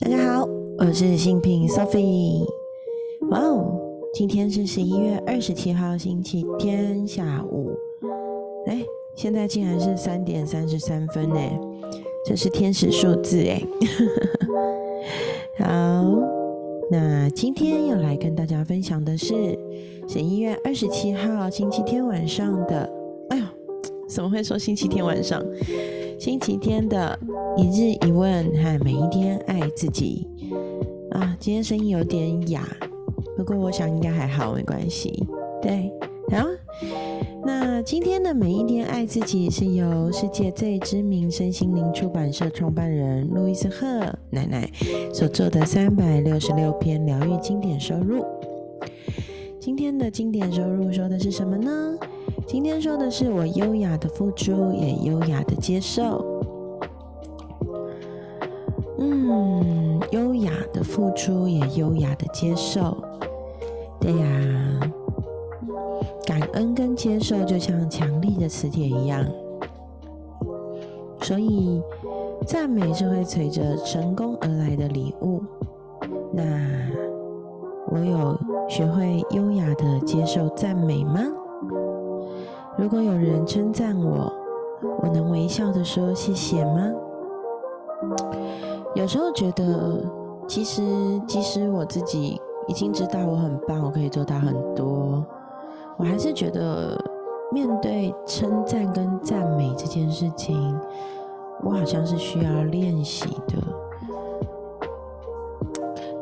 大家好，我是新品 Sophie。哇哦，今天是十一月二十七号星期天下午，哎，现在竟然是三点三十三分呢，这是天使数字哎。好，那今天要来跟大家分享的是十一月二十七号星期天晚上的，哎呦，怎么会说星期天晚上？星期天的。一日一问和每一天爱自己啊，今天声音有点哑，不过我想应该还好，没关系。对，好，那今天的每一天爱自己是由世界最知名身心灵出版社创办人路易斯赫奶奶所做的三百六十六篇疗愈经典收入。今天的经典收入说的是什么呢？今天说的是我优雅的付出，也优雅的接受。嗯，优雅的付出也优雅的接受，对呀。感恩跟接受就像强力的磁铁一样，所以赞美是会随着成功而来的礼物。那我有学会优雅的接受赞美吗？如果有人称赞我，我能微笑的说谢谢吗？有时候觉得，其实即使我自己已经知道我很棒，我可以做到很多，我还是觉得面对称赞跟赞美这件事情，我好像是需要练习的。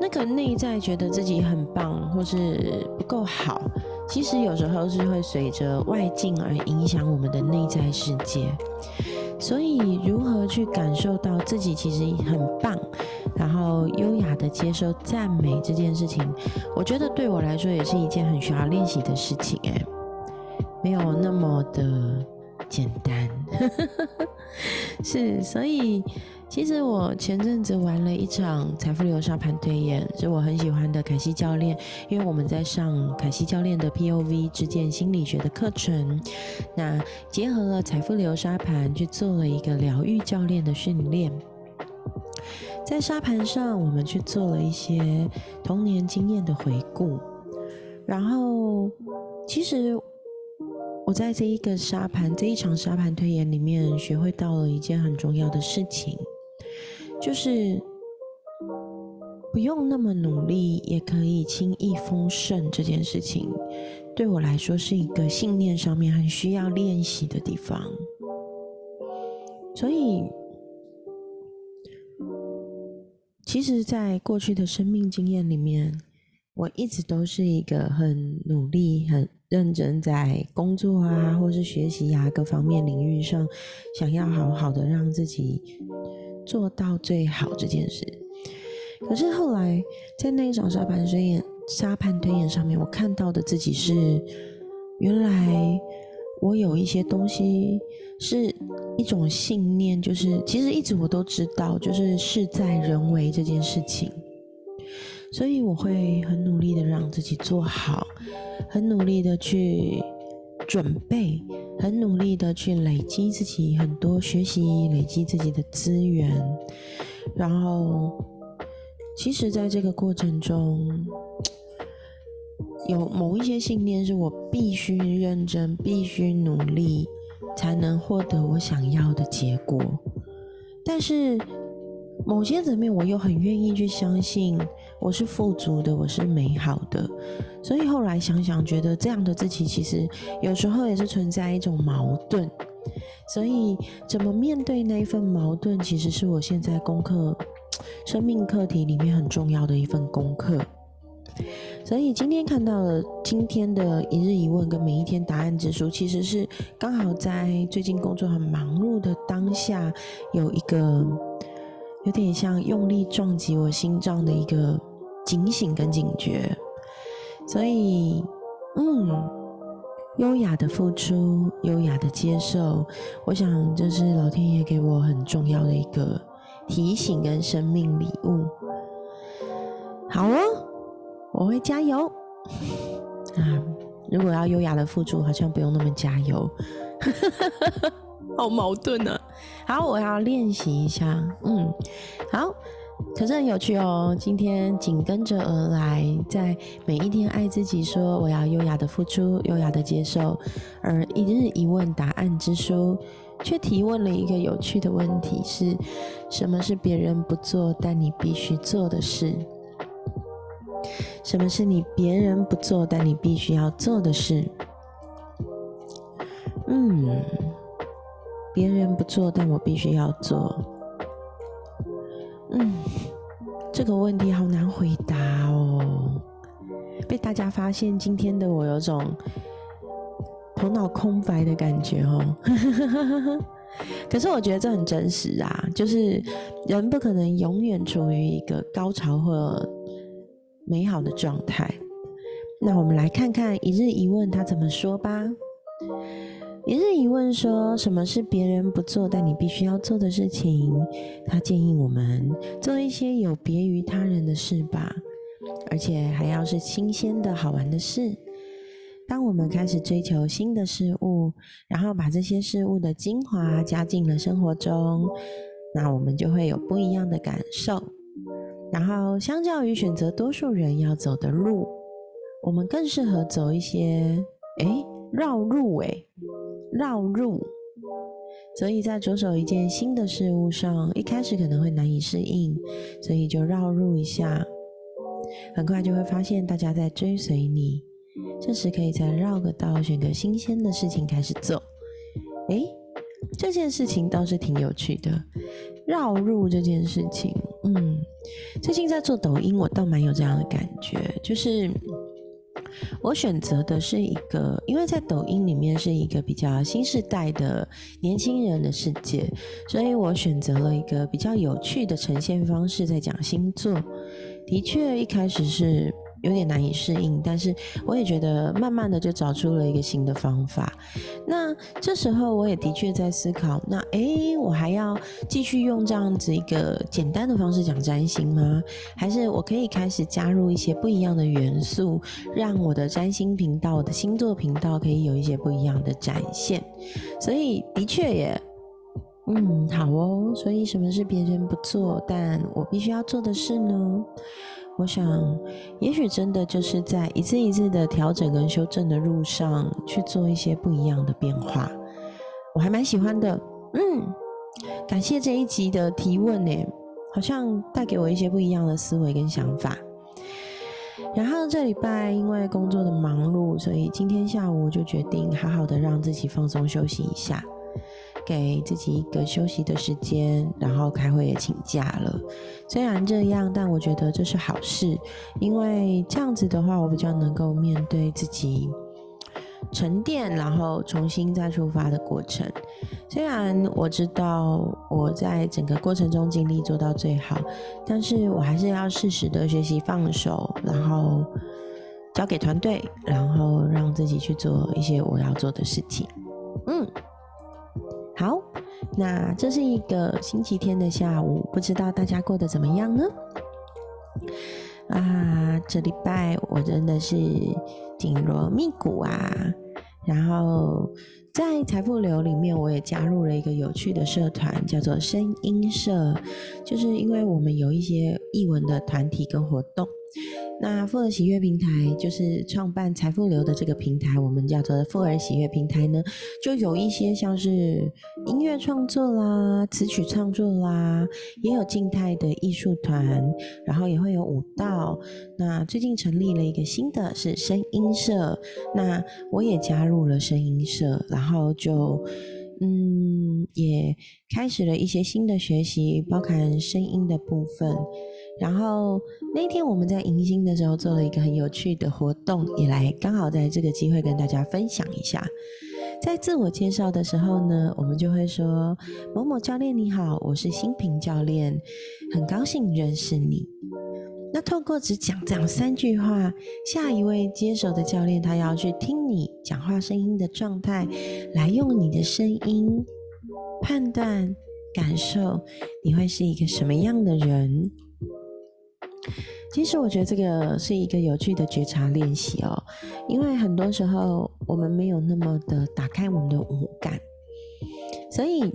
那个内在觉得自己很棒或是不够好，其实有时候是会随着外境而影响我们的内在世界。所以，如何去感受到自己其实很棒，然后优雅的接受赞美这件事情，我觉得对我来说也是一件很需要练习的事情。哎，没有那么的简单。是，所以。其实我前阵子玩了一场财富流沙盘推演，是我很喜欢的凯西教练，因为我们在上凯西教练的 POV 之间心理学的课程，那结合了财富流沙盘去做了一个疗愈教练的训练，在沙盘上我们去做了一些童年经验的回顾，然后其实。我在这一个沙盘这一场沙盘推演里面，学会到了一件很重要的事情，就是不用那么努力也可以轻易丰盛这件事情，对我来说是一个信念上面很需要练习的地方。所以，其实，在过去的生命经验里面，我一直都是一个很努力、很。认真在工作啊，或是学习啊，各方面领域上，想要好好的让自己做到最好这件事。可是后来在那一场沙盘推演、沙盘推演上面，我看到的自己是，原来我有一些东西是一种信念，就是其实一直我都知道，就是事在人为这件事情。所以我会很努力的让自己做好，很努力的去准备，很努力的去累积自己很多学习，累积自己的资源。然后，其实，在这个过程中，有某一些信念是我必须认真、必须努力，才能获得我想要的结果。但是，某些层面，我又很愿意去相信。我是富足的，我是美好的，所以后来想想，觉得这样的自己其实有时候也是存在一种矛盾，所以怎么面对那一份矛盾，其实是我现在功课、生命课题里面很重要的一份功课。所以今天看到了今天的一日一问跟每一天答案之书，其实是刚好在最近工作很忙碌的当下，有一个有点像用力撞击我心脏的一个。警醒跟警觉，所以，嗯，优雅的付出，优雅的接受，我想这是老天爷给我很重要的一个提醒跟生命礼物。好哦，我会加油。啊，如果要优雅的付出，好像不用那么加油，好矛盾呢。好，我要练习一下。嗯，好。可是很有趣哦。今天紧跟着而来，在每一天爱自己，说我要优雅的付出，优雅的接受。而一日一问答案之书，却提问了一个有趣的问题：是什么是别人不做但你必须做的事？什么是你别人不做但你必须要做的事？嗯，别人不做但我必须要做。嗯，这个问题好难回答哦。被大家发现，今天的我有种头脑空白的感觉哦。可是我觉得这很真实啊，就是人不可能永远处于一个高潮或美好的状态。那我们来看看一日一问他怎么说吧。一日一问说：“什么是别人不做但你必须要做的事情？”他建议我们做一些有别于他人的事吧，而且还要是新鲜的好玩的事。当我们开始追求新的事物，然后把这些事物的精华加进了生活中，那我们就会有不一样的感受。然后，相较于选择多数人要走的路，我们更适合走一些诶绕路诶。绕入，所以在着手一件新的事物上，一开始可能会难以适应，所以就绕入一下，很快就会发现大家在追随你。这时可以再绕个道，选个新鲜的事情开始做。诶，这件事情倒是挺有趣的，绕入这件事情，嗯，最近在做抖音，我倒蛮有这样的感觉，就是。我选择的是一个，因为在抖音里面是一个比较新时代的年轻人的世界，所以我选择了一个比较有趣的呈现方式，在讲星座。的确，一开始是。有点难以适应，但是我也觉得慢慢的就找出了一个新的方法。那这时候我也的确在思考，那诶，我还要继续用这样子一个简单的方式讲占星吗？还是我可以开始加入一些不一样的元素，让我的占星频道、我的星座频道可以有一些不一样的展现？所以的确也，嗯，好哦。所以什么是别人不做，但我必须要做的事呢？我想，也许真的就是在一次一次的调整跟修正的路上去做一些不一样的变化，我还蛮喜欢的。嗯，感谢这一集的提问呢，好像带给我一些不一样的思维跟想法。然后这礼拜因为工作的忙碌，所以今天下午就决定好好的让自己放松休息一下。给自己一个休息的时间，然后开会也请假了。虽然这样，但我觉得这是好事，因为这样子的话，我比较能够面对自己沉淀，然后重新再出发的过程。虽然我知道我在整个过程中尽力做到最好，但是我还是要适时的学习放手，然后交给团队，然后让自己去做一些我要做的事情。嗯。好，那这是一个星期天的下午，不知道大家过得怎么样呢？啊，这礼拜我真的是紧锣密鼓啊，然后在财富流里面，我也加入了一个有趣的社团，叫做声音社，就是因为我们有一些译文的团体跟活动。那富尔喜悦平台就是创办财富流的这个平台，我们叫做富尔喜悦平台呢，就有一些像是音乐创作啦、词曲创作啦，也有静态的艺术团，然后也会有舞蹈。那最近成立了一个新的是声音社，那我也加入了声音社，然后就嗯，也开始了一些新的学习，包含声音的部分。然后那天我们在迎新的时候做了一个很有趣的活动，也来刚好在这个机会跟大家分享一下。在自我介绍的时候呢，我们就会说：“某某教练你好，我是新平教练，很高兴认识你。”那透过只讲这样三句话，下一位接手的教练他要去听你讲话声音的状态，来用你的声音判断感受你会是一个什么样的人。其实我觉得这个是一个有趣的觉察练习哦，因为很多时候我们没有那么的打开我们的五感，所以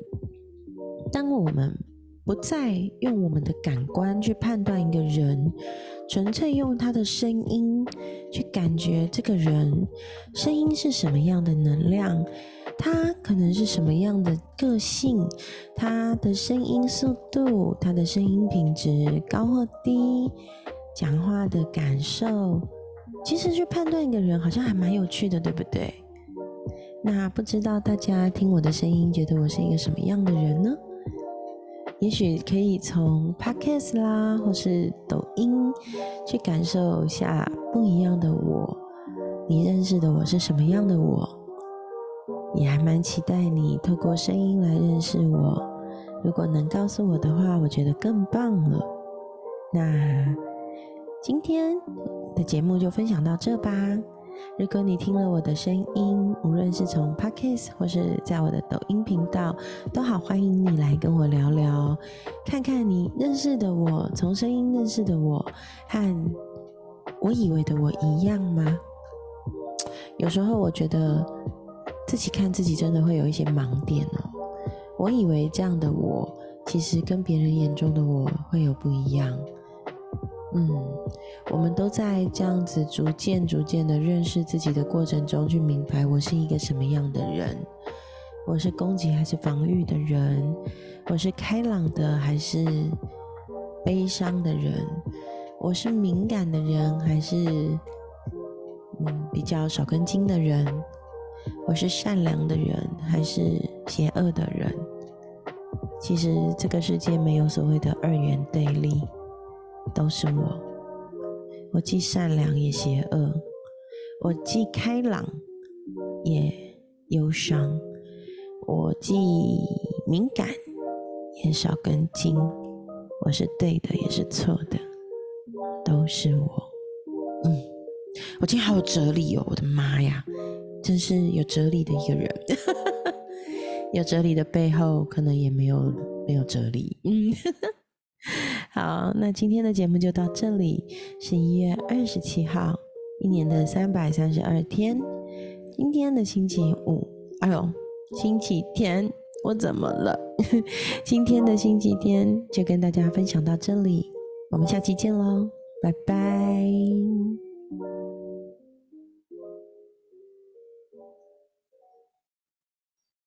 当我们不再用我们的感官去判断一个人，纯粹用他的声音去感觉这个人，声音是什么样的能量，他可能是什么样的个性，他的声音速度，他的声音品质高或低，讲话的感受，其实去判断一个人好像还蛮有趣的，对不对？那不知道大家听我的声音，觉得我是一个什么样的人呢？也许可以从 Podcast 啦，或是抖音去感受一下不一样的我。你认识的我是什么样的我？也还蛮期待你透过声音来认识我。如果能告诉我的话，我觉得更棒了。那今天的节目就分享到这吧。如果你听了我的声音，无论是从 Podcast 或是在我的抖音频道，都好欢迎你来跟我聊聊，看看你认识的我，从声音认识的我，和我以为的我一样吗？有时候我觉得自己看自己真的会有一些盲点哦。我以为这样的我，其实跟别人眼中的我会有不一样。嗯，我们都在这样子逐渐、逐渐的认识自己的过程中，去明白我是一个什么样的人。我是攻击还是防御的人？我是开朗的还是悲伤的人？我是敏感的人还是嗯比较少根筋的人？我是善良的人还是邪恶的人？其实这个世界没有所谓的二元对立。都是我，我既善良也邪恶，我既开朗也忧伤，我既敏感也少根筋，我是对的也是错的，都是我。嗯，我今天好有哲理哦，我的妈呀，真是有哲理的一个人。有哲理的背后，可能也没有没有哲理。嗯。好，那今天的节目就到这里。十一月二十七号，一年的三百三十二天，今天的星期五，哎呦，星期天，我怎么了？今天的星期天就跟大家分享到这里，我们下期见喽，拜拜。